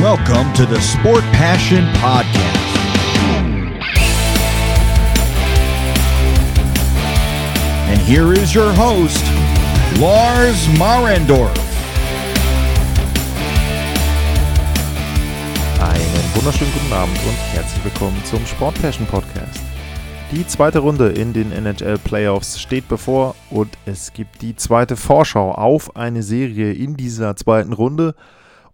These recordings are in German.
Welcome to the Sport Passion Podcast. And here is your host, Lars Marendorf. Einen wunderschönen guten Abend und herzlich willkommen zum Sport Passion Podcast. Die zweite Runde in den NHL Playoffs steht bevor und es gibt die zweite Vorschau auf eine Serie in dieser zweiten Runde.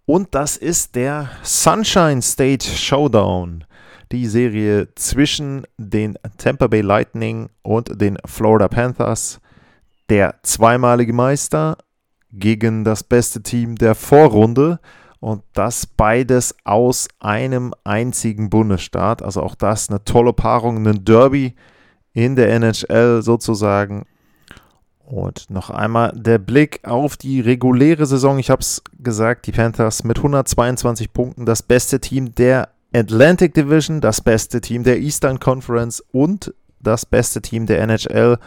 Und das ist der Sunshine State Showdown. Die Serie zwischen den Tampa Bay Lightning und den Florida Panthers. Der zweimalige Meister gegen das beste Team der Vorrunde. Und das beides aus einem einzigen Bundesstaat. Also auch das eine tolle Paarung, ein Derby in der NHL sozusagen. Und noch einmal der Blick auf die reguläre Saison. Ich habe es gesagt, die Panthers mit 122 Punkten, das beste Team der Atlantic Division, das beste Team der Eastern Conference und das beste Team der NHL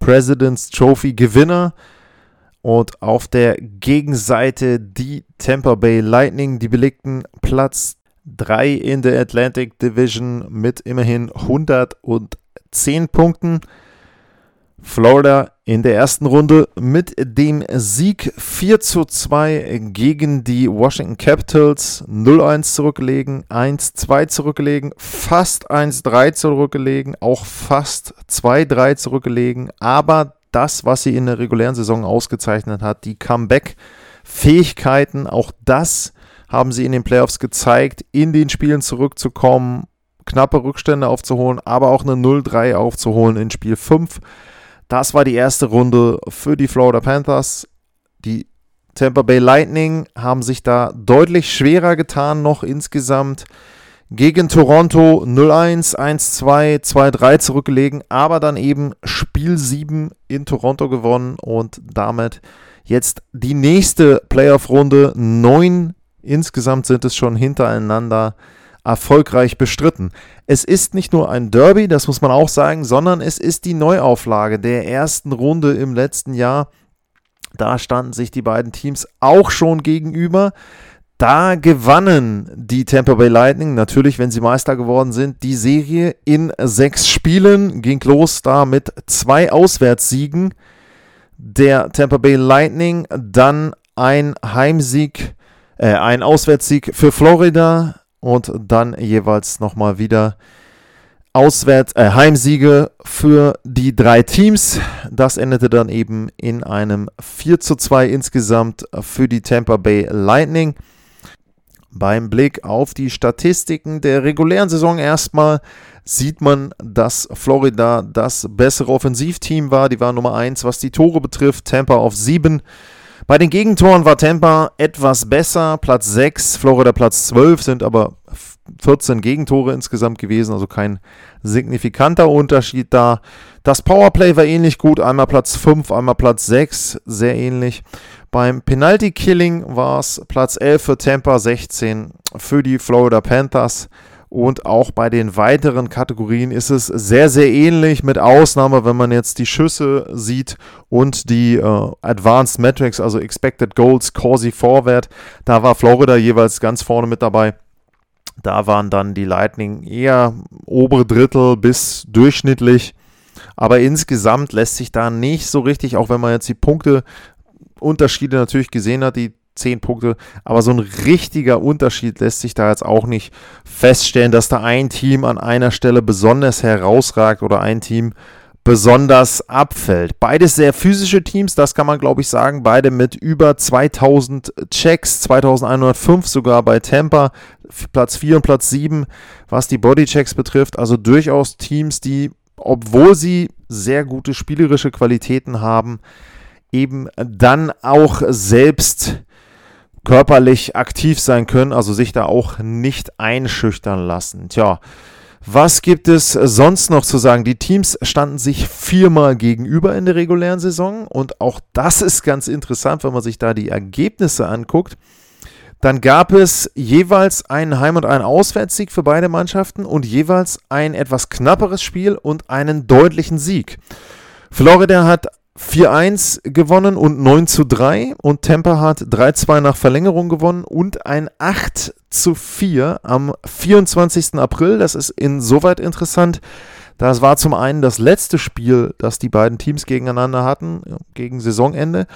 President's Trophy Gewinner. Und auf der Gegenseite die Tampa Bay Lightning, die belegten Platz 3 in der Atlantic Division mit immerhin 110 Punkten. Florida in der ersten Runde mit dem Sieg 4 zu 2 gegen die Washington Capitals 0-1 zurückgelegen, 1-2 zurückgelegen, fast 1-3 zurückgelegen, auch fast 2-3 zurückgelegen, aber das, was sie in der regulären Saison ausgezeichnet hat, die Comeback-Fähigkeiten, auch das haben sie in den Playoffs gezeigt, in den Spielen zurückzukommen, knappe Rückstände aufzuholen, aber auch eine 0-3 aufzuholen in Spiel 5. Das war die erste Runde für die Florida Panthers. Die Tampa Bay Lightning haben sich da deutlich schwerer getan noch insgesamt gegen Toronto 0-1, 1-2, 2-3 zurückgelegen, aber dann eben Spiel 7 in Toronto gewonnen und damit jetzt die nächste Playoff-Runde. Neun insgesamt sind es schon hintereinander erfolgreich bestritten. Es ist nicht nur ein Derby, das muss man auch sagen, sondern es ist die Neuauflage der ersten Runde im letzten Jahr. Da standen sich die beiden Teams auch schon gegenüber. Da gewannen die Tampa Bay Lightning, natürlich, wenn sie Meister geworden sind, die Serie in sechs Spielen. Ging los da mit zwei Auswärtssiegen der Tampa Bay Lightning, dann ein Heimsieg, äh, ein Auswärtssieg für Florida und dann jeweils nochmal wieder Auswärts, äh, Heimsiege für die drei Teams. Das endete dann eben in einem 4 zu 2 insgesamt für die Tampa Bay Lightning. Beim Blick auf die Statistiken der regulären Saison erstmal sieht man, dass Florida das bessere Offensivteam war. Die war Nummer 1, was die Tore betrifft. Tampa auf 7. Bei den Gegentoren war Tampa etwas besser. Platz 6, Florida Platz 12, sind aber 14 Gegentore insgesamt gewesen, also kein signifikanter Unterschied da. Das Powerplay war ähnlich gut, einmal Platz 5, einmal Platz 6, sehr ähnlich. Beim Penalty Killing war es Platz 11 für Tampa, 16 für die Florida Panthers. Und auch bei den weiteren Kategorien ist es sehr, sehr ähnlich, mit Ausnahme, wenn man jetzt die Schüsse sieht und die äh, Advanced Metrics, also Expected Goals, Corsi Vorwert. Da war Florida jeweils ganz vorne mit dabei. Da waren dann die Lightning eher obere Drittel bis durchschnittlich. Aber insgesamt lässt sich da nicht so richtig, auch wenn man jetzt die Punkte Unterschiede natürlich gesehen hat, die 10 Punkte, aber so ein richtiger Unterschied lässt sich da jetzt auch nicht feststellen, dass da ein Team an einer Stelle besonders herausragt oder ein Team besonders abfällt. Beides sehr physische Teams, das kann man glaube ich sagen. Beide mit über 2000 Checks, 2105 sogar bei Tampa, Platz 4 und Platz 7, was die Bodychecks betrifft. Also durchaus Teams, die, obwohl sie sehr gute spielerische Qualitäten haben, eben dann auch selbst körperlich aktiv sein können, also sich da auch nicht einschüchtern lassen. Tja, was gibt es sonst noch zu sagen? Die Teams standen sich viermal gegenüber in der regulären Saison und auch das ist ganz interessant, wenn man sich da die Ergebnisse anguckt. Dann gab es jeweils einen Heim- und einen Auswärtssieg für beide Mannschaften und jeweils ein etwas knapperes Spiel und einen deutlichen Sieg. Florida hat 4-1 gewonnen und 9 zu 3 und Tampa hat 3-2 nach Verlängerung gewonnen und ein 8 zu 4 am 24. April. Das ist insoweit interessant. Das war zum einen das letzte Spiel, das die beiden Teams gegeneinander hatten, gegen Saisonende.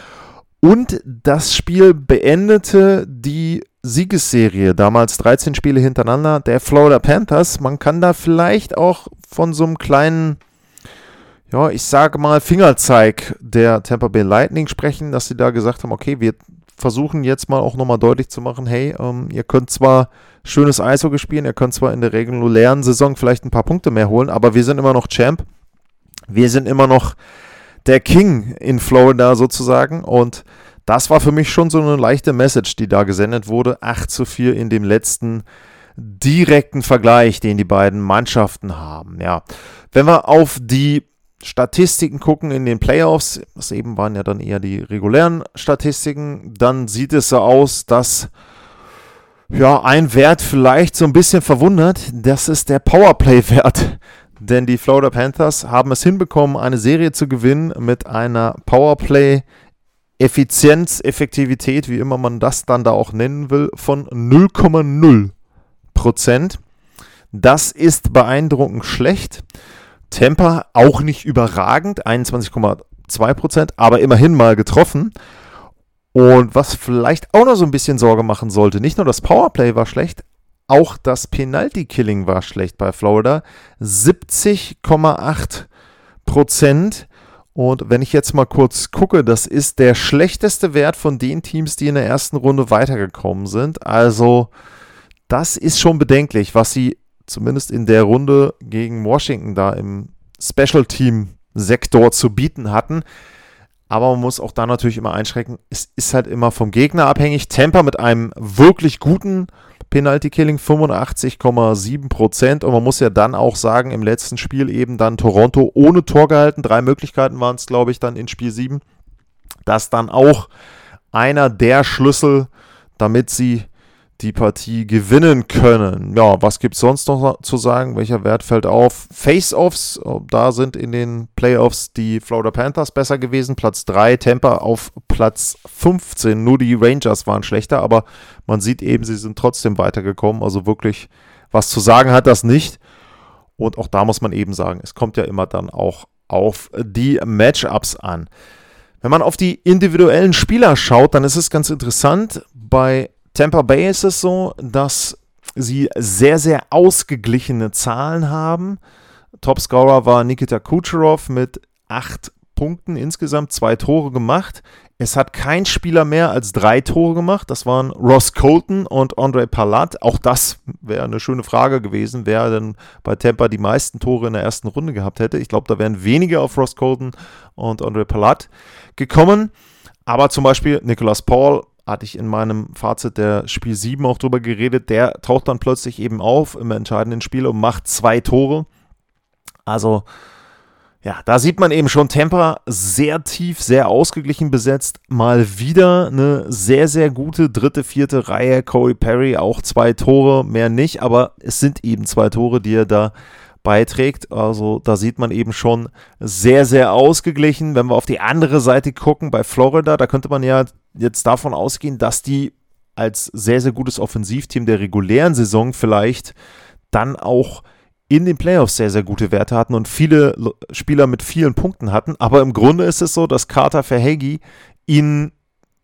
Und das Spiel beendete die Siegesserie, damals 13 Spiele hintereinander, der Florida Panthers. Man kann da vielleicht auch von so einem kleinen ja, ich sage mal, Fingerzeig der Tampa Bay Lightning sprechen, dass sie da gesagt haben, okay, wir versuchen jetzt mal auch nochmal deutlich zu machen, hey, ähm, ihr könnt zwar schönes Eishockey spielen, ihr könnt zwar in der regulären Saison vielleicht ein paar Punkte mehr holen, aber wir sind immer noch Champ. Wir sind immer noch der King in Florida sozusagen und das war für mich schon so eine leichte Message, die da gesendet wurde. 8 zu 4 in dem letzten direkten Vergleich, den die beiden Mannschaften haben. Ja, wenn wir auf die Statistiken gucken in den Playoffs, das eben waren ja dann eher die regulären Statistiken, dann sieht es so aus, dass ja, ein Wert vielleicht so ein bisschen verwundert, das ist der Powerplay-Wert. Denn die Florida Panthers haben es hinbekommen, eine Serie zu gewinnen mit einer Powerplay-Effizienz, Effektivität, wie immer man das dann da auch nennen will, von 0,0 Prozent. Das ist beeindruckend schlecht. Temper auch nicht überragend, 21,2 Prozent, aber immerhin mal getroffen. Und was vielleicht auch noch so ein bisschen Sorge machen sollte, nicht nur das Powerplay war schlecht, auch das Penalty-Killing war schlecht bei Florida. 70,8 Prozent. Und wenn ich jetzt mal kurz gucke, das ist der schlechteste Wert von den Teams, die in der ersten Runde weitergekommen sind. Also das ist schon bedenklich, was sie zumindest in der Runde gegen Washington da im Special Team Sektor zu bieten hatten. Aber man muss auch da natürlich immer einschränken, es ist halt immer vom Gegner abhängig. Tampa mit einem wirklich guten Penalty Killing 85,7 Prozent. Und man muss ja dann auch sagen, im letzten Spiel eben dann Toronto ohne Tor gehalten. Drei Möglichkeiten waren es, glaube ich, dann in Spiel 7. Das dann auch einer der Schlüssel, damit sie die Partie gewinnen können. Ja, was gibt es sonst noch zu sagen? Welcher Wert fällt auf? Face-Offs, da sind in den Playoffs die Florida Panthers besser gewesen. Platz 3, Tampa auf Platz 15. Nur die Rangers waren schlechter, aber man sieht eben, sie sind trotzdem weitergekommen. Also wirklich was zu sagen hat das nicht. Und auch da muss man eben sagen, es kommt ja immer dann auch auf die Matchups an. Wenn man auf die individuellen Spieler schaut, dann ist es ganz interessant. Bei Tampa Bay ist es so, dass sie sehr, sehr ausgeglichene Zahlen haben. Topscorer war Nikita Kucherov mit acht Punkten insgesamt, zwei Tore gemacht. Es hat kein Spieler mehr als drei Tore gemacht. Das waren Ross Colton und Andre Palat. Auch das wäre eine schöne Frage gewesen, wer denn bei Tampa die meisten Tore in der ersten Runde gehabt hätte. Ich glaube, da wären wenige auf Ross Colton und Andre Palat gekommen. Aber zum Beispiel Nicholas Paul hatte ich in meinem Fazit der Spiel 7 auch drüber geredet, der taucht dann plötzlich eben auf im entscheidenden Spiel und macht zwei Tore. Also, ja, da sieht man eben schon Temper sehr tief, sehr ausgeglichen besetzt. Mal wieder eine sehr, sehr gute dritte, vierte Reihe. Corey Perry auch zwei Tore, mehr nicht, aber es sind eben zwei Tore, die er da beiträgt. Also da sieht man eben schon sehr, sehr ausgeglichen. Wenn wir auf die andere Seite gucken, bei Florida, da könnte man ja jetzt davon ausgehen, dass die als sehr, sehr gutes Offensivteam der regulären Saison vielleicht dann auch in den Playoffs sehr, sehr gute Werte hatten und viele Spieler mit vielen Punkten hatten. Aber im Grunde ist es so, dass Carter Verhegi ihn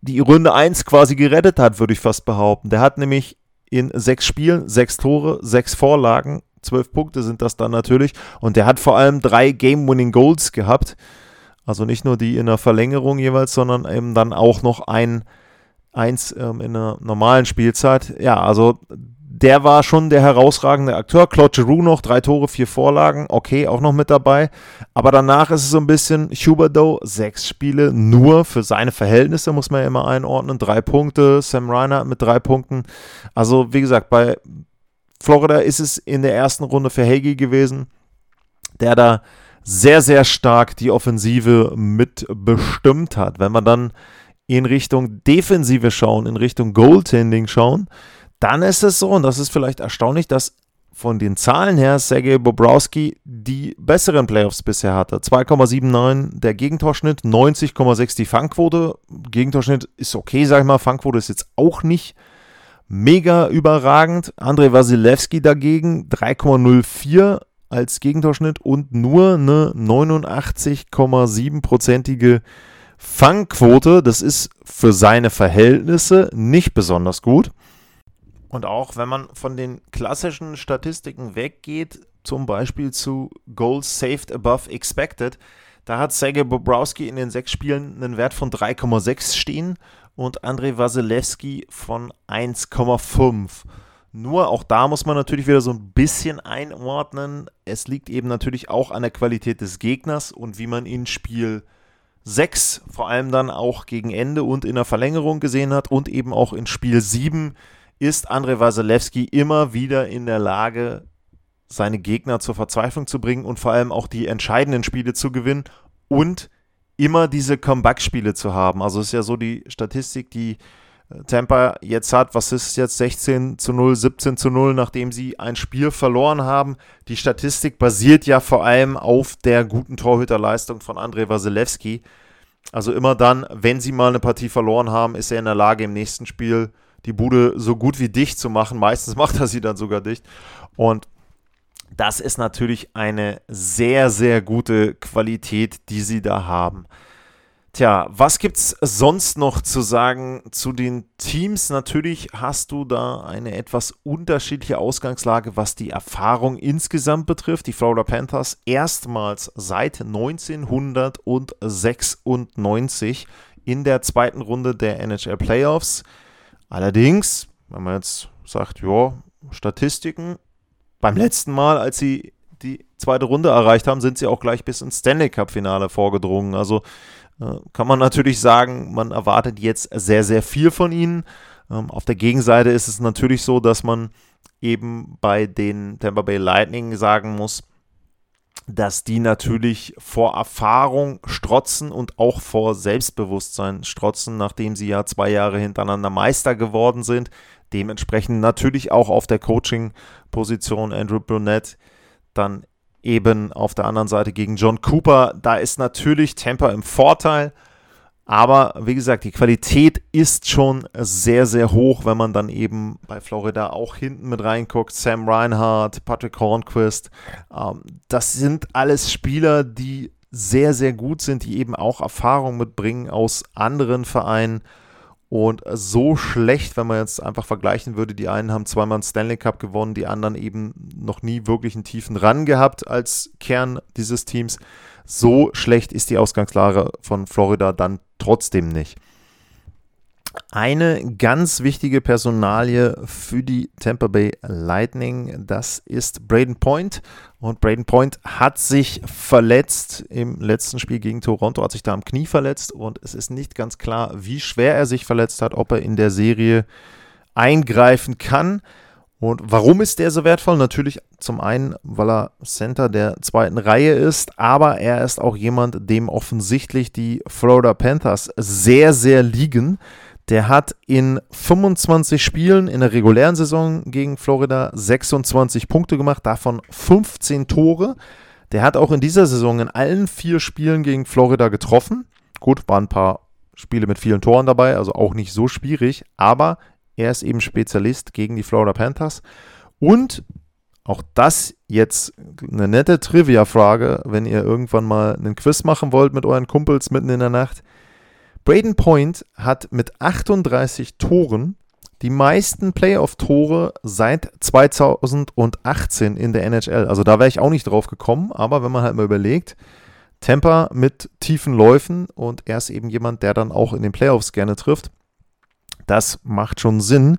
die Runde 1 quasi gerettet hat, würde ich fast behaupten. Der hat nämlich in sechs Spielen sechs Tore, sechs Vorlagen zwölf Punkte sind das dann natürlich. Und der hat vor allem drei Game-Winning Goals gehabt. Also nicht nur die in der Verlängerung jeweils, sondern eben dann auch noch ein, eins ähm, in der normalen Spielzeit. Ja, also der war schon der herausragende Akteur. Claude Giroux noch, drei Tore, vier Vorlagen, okay, auch noch mit dabei. Aber danach ist es so ein bisschen Huberdo, sechs Spiele nur für seine Verhältnisse, muss man ja immer einordnen. Drei Punkte, Sam Reiner mit drei Punkten. Also, wie gesagt, bei, Florida ist es in der ersten Runde für Hagee gewesen, der da sehr, sehr stark die Offensive mitbestimmt hat. Wenn wir dann in Richtung Defensive schauen, in Richtung Goaltending schauen, dann ist es so, und das ist vielleicht erstaunlich, dass von den Zahlen her Sergei Bobrowski die besseren Playoffs bisher hatte. 2,79 der Gegentorschnitt, 90,6 die Fangquote. Gegentorschnitt ist okay, sag ich mal. Fangquote ist jetzt auch nicht mega überragend. Andrei Wasilewski dagegen 3,04 als Gegentorschnitt und nur eine 89,7-prozentige Fangquote. Das ist für seine Verhältnisse nicht besonders gut. Und auch wenn man von den klassischen Statistiken weggeht, zum Beispiel zu Goals saved above expected, da hat Sergej Bobrowski in den sechs Spielen einen Wert von 3,6 stehen und Andrei Wasilewski von 1,5. Nur auch da muss man natürlich wieder so ein bisschen einordnen. Es liegt eben natürlich auch an der Qualität des Gegners und wie man in Spiel 6 vor allem dann auch gegen Ende und in der Verlängerung gesehen hat und eben auch in Spiel 7 ist Andrei Wasilewski immer wieder in der Lage, seine Gegner zur Verzweiflung zu bringen und vor allem auch die entscheidenden Spiele zu gewinnen und immer diese Comeback-Spiele zu haben. Also ist ja so die Statistik, die äh, Tampa jetzt hat, was ist jetzt 16 zu 0, 17 zu 0, nachdem sie ein Spiel verloren haben. Die Statistik basiert ja vor allem auf der guten Torhüterleistung von Andrei Wasilewski. Also immer dann, wenn sie mal eine Partie verloren haben, ist er in der Lage, im nächsten Spiel die Bude so gut wie dicht zu machen. Meistens macht er sie dann sogar dicht. Und das ist natürlich eine sehr, sehr gute Qualität, die sie da haben. Tja, was gibt es sonst noch zu sagen zu den Teams? Natürlich hast du da eine etwas unterschiedliche Ausgangslage, was die Erfahrung insgesamt betrifft. Die Florida Panthers erstmals seit 1996 in der zweiten Runde der NHL Playoffs. Allerdings, wenn man jetzt sagt, ja, Statistiken, beim letzten Mal, als sie die zweite Runde erreicht haben, sind sie auch gleich bis ins Stanley Cup-Finale vorgedrungen. Also äh, kann man natürlich sagen, man erwartet jetzt sehr, sehr viel von ihnen. Ähm, auf der Gegenseite ist es natürlich so, dass man eben bei den Tampa Bay Lightning sagen muss, dass die natürlich vor Erfahrung strotzen und auch vor Selbstbewusstsein strotzen, nachdem sie ja zwei Jahre hintereinander Meister geworden sind. Dementsprechend natürlich auch auf der Coaching-Position Andrew Brunette, dann eben auf der anderen Seite gegen John Cooper. Da ist natürlich Tampa im Vorteil. Aber wie gesagt, die Qualität ist schon sehr, sehr hoch, wenn man dann eben bei Florida auch hinten mit reinguckt. Sam Reinhardt, Patrick Hornquist. Ähm, das sind alles Spieler, die sehr, sehr gut sind, die eben auch Erfahrung mitbringen aus anderen Vereinen. Und so schlecht, wenn man jetzt einfach vergleichen würde, die einen haben zweimal einen Stanley Cup gewonnen, die anderen eben noch nie wirklich einen tiefen Run gehabt als Kern dieses Teams. So schlecht ist die Ausgangslage von Florida dann trotzdem nicht. Eine ganz wichtige Personalie für die Tampa Bay Lightning, das ist Braden Point. Und Braden Point hat sich verletzt im letzten Spiel gegen Toronto, hat sich da am Knie verletzt und es ist nicht ganz klar, wie schwer er sich verletzt hat, ob er in der Serie eingreifen kann. Und warum ist der so wertvoll? Natürlich zum einen, weil er Center der zweiten Reihe ist, aber er ist auch jemand, dem offensichtlich die Florida Panthers sehr, sehr liegen. Der hat in 25 Spielen in der regulären Saison gegen Florida 26 Punkte gemacht, davon 15 Tore. Der hat auch in dieser Saison in allen vier Spielen gegen Florida getroffen. Gut, waren ein paar Spiele mit vielen Toren dabei, also auch nicht so schwierig, aber er ist eben Spezialist gegen die Florida Panthers. Und auch das jetzt eine nette Trivia-Frage, wenn ihr irgendwann mal einen Quiz machen wollt mit euren Kumpels mitten in der Nacht. Braden Point hat mit 38 Toren die meisten Playoff-Tore seit 2018 in der NHL. Also da wäre ich auch nicht drauf gekommen, aber wenn man halt mal überlegt, Tampa mit tiefen Läufen und er ist eben jemand, der dann auch in den Playoffs gerne trifft. Das macht schon Sinn.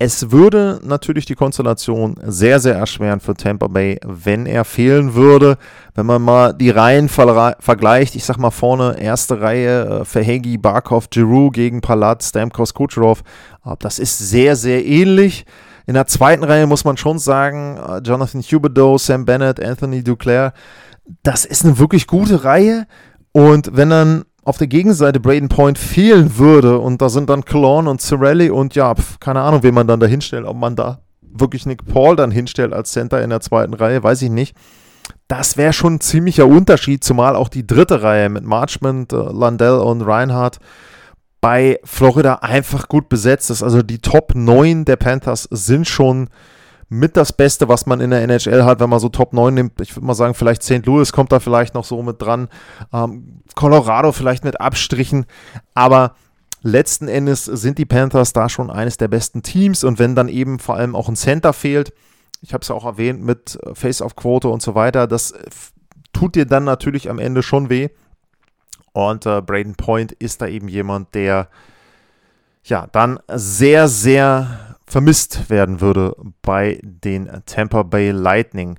Es würde natürlich die Konstellation sehr, sehr erschweren für Tampa Bay, wenn er fehlen würde. Wenn man mal die Reihen vergleicht, ich sag mal vorne, erste Reihe, äh, Verhegi, Barkov, Giroux gegen Palat, Stamkos, Kucherov, äh, das ist sehr, sehr ähnlich. In der zweiten Reihe muss man schon sagen, äh, Jonathan Huberdeau, Sam Bennett, Anthony Duclair, das ist eine wirklich gute Reihe. Und wenn dann auf der Gegenseite Braden Point fehlen würde und da sind dann Cologne und Cirelli und ja, pf, keine Ahnung, wen man dann da hinstellt, ob man da wirklich Nick Paul dann hinstellt als Center in der zweiten Reihe, weiß ich nicht. Das wäre schon ein ziemlicher Unterschied, zumal auch die dritte Reihe mit Marchment, äh, Landell und Reinhardt bei Florida einfach gut besetzt ist. Also die Top 9 der Panthers sind schon mit das Beste, was man in der NHL hat, wenn man so Top 9 nimmt. Ich würde mal sagen, vielleicht St. Louis kommt da vielleicht noch so mit dran. Ähm, Colorado vielleicht mit Abstrichen. Aber letzten Endes sind die Panthers da schon eines der besten Teams. Und wenn dann eben vor allem auch ein Center fehlt, ich habe es ja auch erwähnt mit Face-Off-Quote und so weiter, das tut dir dann natürlich am Ende schon weh. Und äh, Braden Point ist da eben jemand, der ja dann sehr, sehr vermisst werden würde bei den Tampa Bay Lightning.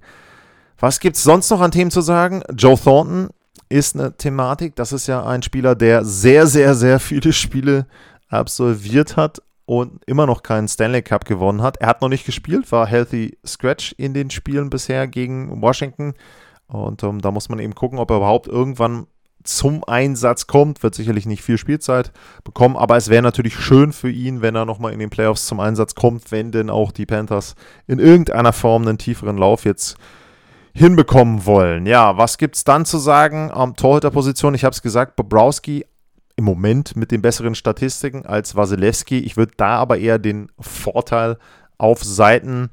Was gibt es sonst noch an Themen zu sagen? Joe Thornton ist eine Thematik. Das ist ja ein Spieler, der sehr, sehr, sehr viele Spiele absolviert hat und immer noch keinen Stanley Cup gewonnen hat. Er hat noch nicht gespielt, war Healthy Scratch in den Spielen bisher gegen Washington. Und ähm, da muss man eben gucken, ob er überhaupt irgendwann zum Einsatz kommt, wird sicherlich nicht viel Spielzeit bekommen, aber es wäre natürlich schön für ihn, wenn er nochmal in den Playoffs zum Einsatz kommt, wenn denn auch die Panthers in irgendeiner Form einen tieferen Lauf jetzt hinbekommen wollen. Ja, was gibt es dann zu sagen am Torhüterposition? Ich habe es gesagt, Bobrowski im Moment mit den besseren Statistiken als Wasilewski. Ich würde da aber eher den Vorteil auf Seiten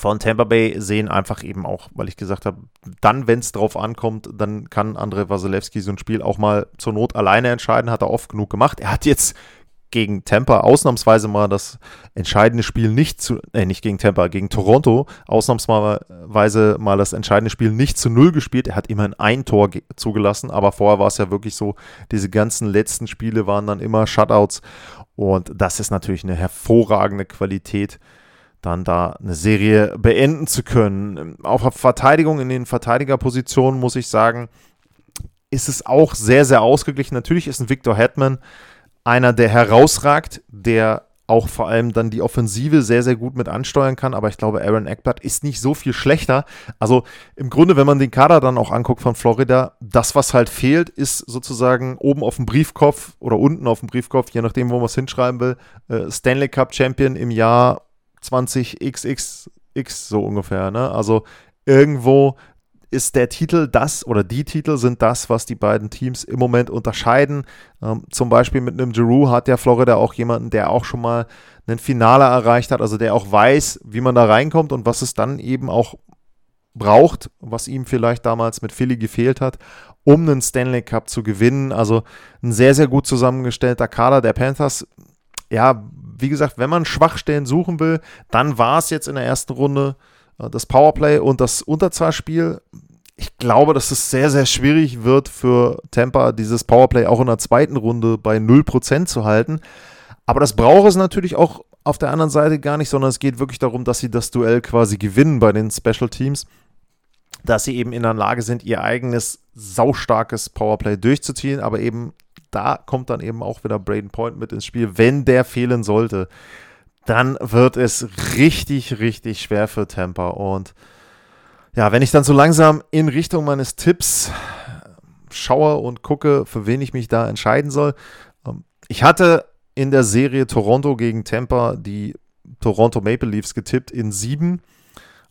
von Tampa Bay sehen, einfach eben auch, weil ich gesagt habe, dann, wenn es drauf ankommt, dann kann Andrei Wasilewski so ein Spiel auch mal zur Not alleine entscheiden, hat er oft genug gemacht. Er hat jetzt gegen Tampa ausnahmsweise mal das entscheidende Spiel nicht zu, äh, nicht gegen Tampa, gegen Toronto ausnahmsweise mal das entscheidende Spiel nicht zu Null gespielt. Er hat immerhin ein Tor zugelassen, aber vorher war es ja wirklich so, diese ganzen letzten Spiele waren dann immer Shutouts und das ist natürlich eine hervorragende Qualität dann da eine Serie beenden zu können. Auf Verteidigung in den Verteidigerpositionen muss ich sagen, ist es auch sehr, sehr ausgeglichen. Natürlich ist ein Victor Hetman einer, der herausragt, der auch vor allem dann die Offensive sehr, sehr gut mit ansteuern kann. Aber ich glaube, Aaron Eckblatt ist nicht so viel schlechter. Also im Grunde, wenn man den Kader dann auch anguckt von Florida, das, was halt fehlt, ist sozusagen oben auf dem Briefkopf oder unten auf dem Briefkopf, je nachdem, wo man es hinschreiben will, äh, Stanley Cup Champion im Jahr 20xxx so ungefähr. Ne? Also irgendwo ist der Titel das oder die Titel sind das, was die beiden Teams im Moment unterscheiden. Ähm, zum Beispiel mit einem Giroux hat ja Florida auch jemanden, der auch schon mal einen Finale erreicht hat, also der auch weiß, wie man da reinkommt und was es dann eben auch braucht, was ihm vielleicht damals mit Philly gefehlt hat, um einen Stanley Cup zu gewinnen. Also ein sehr, sehr gut zusammengestellter Kader der Panthers. Ja, wie gesagt, wenn man Schwachstellen suchen will, dann war es jetzt in der ersten Runde äh, das Powerplay und das Unterzahlspiel. Ich glaube, dass es sehr, sehr schwierig wird für Tampa, dieses Powerplay auch in der zweiten Runde bei 0% zu halten. Aber das braucht es natürlich auch auf der anderen Seite gar nicht, sondern es geht wirklich darum, dass sie das Duell quasi gewinnen bei den Special Teams. Dass sie eben in der Lage sind, ihr eigenes saustarkes Powerplay durchzuziehen, aber eben da kommt dann eben auch wieder Braden Point mit ins Spiel. Wenn der fehlen sollte, dann wird es richtig, richtig schwer für Tampa. Und ja, wenn ich dann so langsam in Richtung meines Tipps schaue und gucke, für wen ich mich da entscheiden soll. Ähm, ich hatte in der Serie Toronto gegen Tampa die Toronto Maple Leafs getippt in sieben.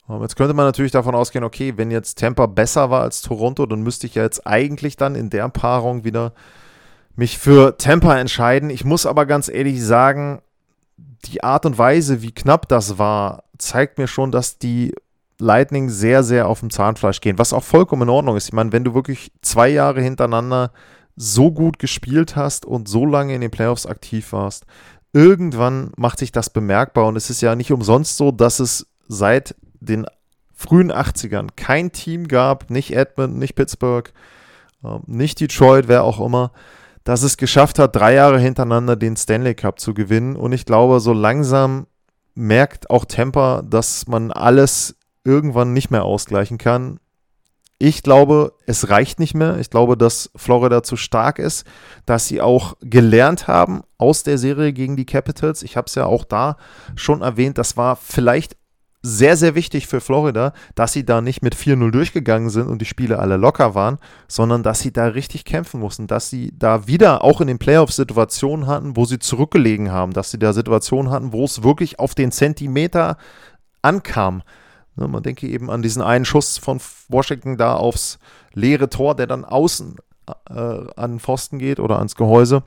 Ähm, jetzt könnte man natürlich davon ausgehen, okay, wenn jetzt Tampa besser war als Toronto, dann müsste ich ja jetzt eigentlich dann in der Paarung wieder mich für Tampa entscheiden. Ich muss aber ganz ehrlich sagen, die Art und Weise, wie knapp das war, zeigt mir schon, dass die Lightning sehr, sehr auf dem Zahnfleisch gehen, was auch vollkommen in Ordnung ist. Ich meine, wenn du wirklich zwei Jahre hintereinander so gut gespielt hast und so lange in den Playoffs aktiv warst, irgendwann macht sich das bemerkbar und es ist ja nicht umsonst so, dass es seit den frühen 80ern kein Team gab, nicht Edmund, nicht Pittsburgh, ähm, nicht Detroit, wer auch immer, dass es geschafft hat, drei Jahre hintereinander den Stanley Cup zu gewinnen. Und ich glaube, so langsam merkt auch Tampa, dass man alles irgendwann nicht mehr ausgleichen kann. Ich glaube, es reicht nicht mehr. Ich glaube, dass Florida zu stark ist, dass sie auch gelernt haben aus der Serie gegen die Capitals. Ich habe es ja auch da schon erwähnt, das war vielleicht sehr, sehr wichtig für Florida, dass sie da nicht mit 4-0 durchgegangen sind und die Spiele alle locker waren, sondern dass sie da richtig kämpfen mussten, dass sie da wieder auch in den Playoffs Situationen hatten, wo sie zurückgelegen haben, dass sie da Situationen hatten, wo es wirklich auf den Zentimeter ankam. Ne, man denke eben an diesen einen Schuss von Washington da aufs leere Tor, der dann außen äh, an Pfosten geht oder ans Gehäuse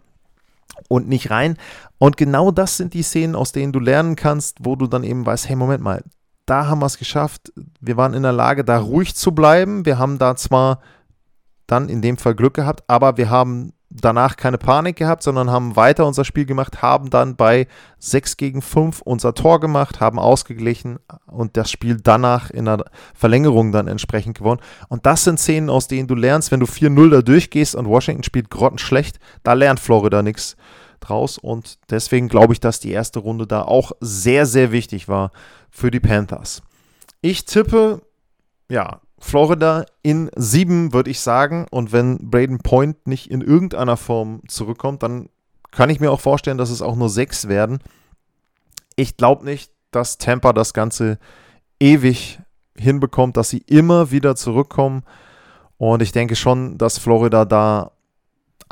und nicht rein. Und genau das sind die Szenen, aus denen du lernen kannst, wo du dann eben weißt, hey, Moment mal, da haben wir es geschafft. Wir waren in der Lage, da ruhig zu bleiben. Wir haben da zwar dann in dem Fall Glück gehabt, aber wir haben danach keine Panik gehabt, sondern haben weiter unser Spiel gemacht, haben dann bei 6 gegen 5 unser Tor gemacht, haben ausgeglichen und das Spiel danach in der Verlängerung dann entsprechend gewonnen. Und das sind Szenen, aus denen du lernst, wenn du 4-0 da durchgehst und Washington spielt grottenschlecht, da lernt Florida nichts draus und deswegen glaube ich, dass die erste Runde da auch sehr, sehr wichtig war für die Panthers. Ich tippe, ja, Florida in sieben, würde ich sagen. Und wenn Braden Point nicht in irgendeiner Form zurückkommt, dann kann ich mir auch vorstellen, dass es auch nur sechs werden. Ich glaube nicht, dass Tampa das Ganze ewig hinbekommt, dass sie immer wieder zurückkommen. Und ich denke schon, dass Florida da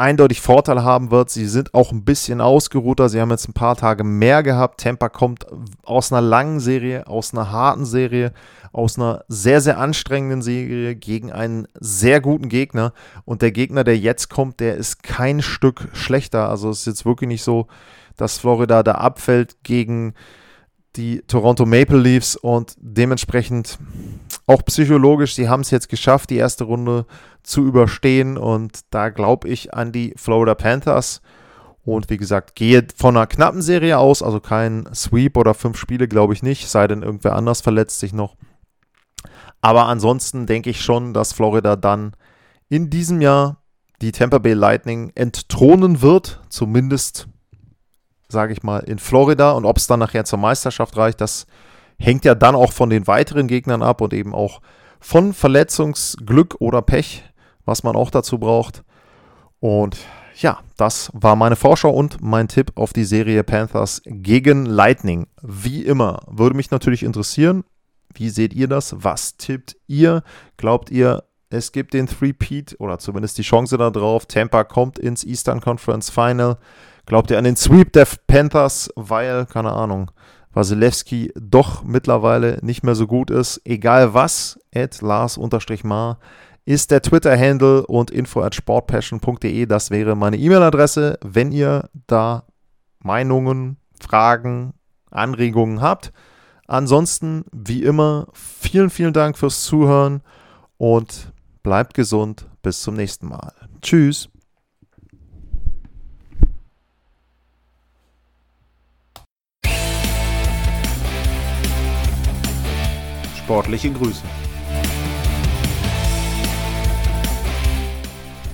eindeutig Vorteile haben wird. Sie sind auch ein bisschen ausgeruhter. Sie haben jetzt ein paar Tage mehr gehabt. Tampa kommt aus einer langen Serie, aus einer harten Serie, aus einer sehr, sehr anstrengenden Serie gegen einen sehr guten Gegner. Und der Gegner, der jetzt kommt, der ist kein Stück schlechter. Also es ist jetzt wirklich nicht so, dass Florida da abfällt gegen die Toronto Maple Leafs und dementsprechend auch psychologisch, sie haben es jetzt geschafft, die erste Runde zu überstehen und da glaube ich an die Florida Panthers und wie gesagt, gehe von einer knappen Serie aus, also kein Sweep oder fünf Spiele, glaube ich nicht, sei denn irgendwer anders verletzt sich noch. Aber ansonsten denke ich schon, dass Florida dann in diesem Jahr die Tampa Bay Lightning entthronen wird, zumindest sage ich mal, in Florida. Und ob es dann nachher zur Meisterschaft reicht, das hängt ja dann auch von den weiteren Gegnern ab und eben auch von Verletzungsglück oder Pech, was man auch dazu braucht. Und ja, das war meine Vorschau und mein Tipp auf die Serie Panthers gegen Lightning. Wie immer, würde mich natürlich interessieren, wie seht ihr das? Was tippt ihr? Glaubt ihr, es gibt den Three-Peat oder zumindest die Chance darauf? Tampa kommt ins Eastern Conference Final. Glaubt ihr an den Sweep der Panthers, weil, keine Ahnung, Wasilewski doch mittlerweile nicht mehr so gut ist? Egal was, at Lars-Mar ist der Twitter-Handle und info at sportpassion.de. Das wäre meine E-Mail-Adresse. Wenn ihr da Meinungen, Fragen, Anregungen habt. Ansonsten, wie immer, vielen, vielen Dank fürs Zuhören und bleibt gesund. Bis zum nächsten Mal. Tschüss. Sportliche Grüße.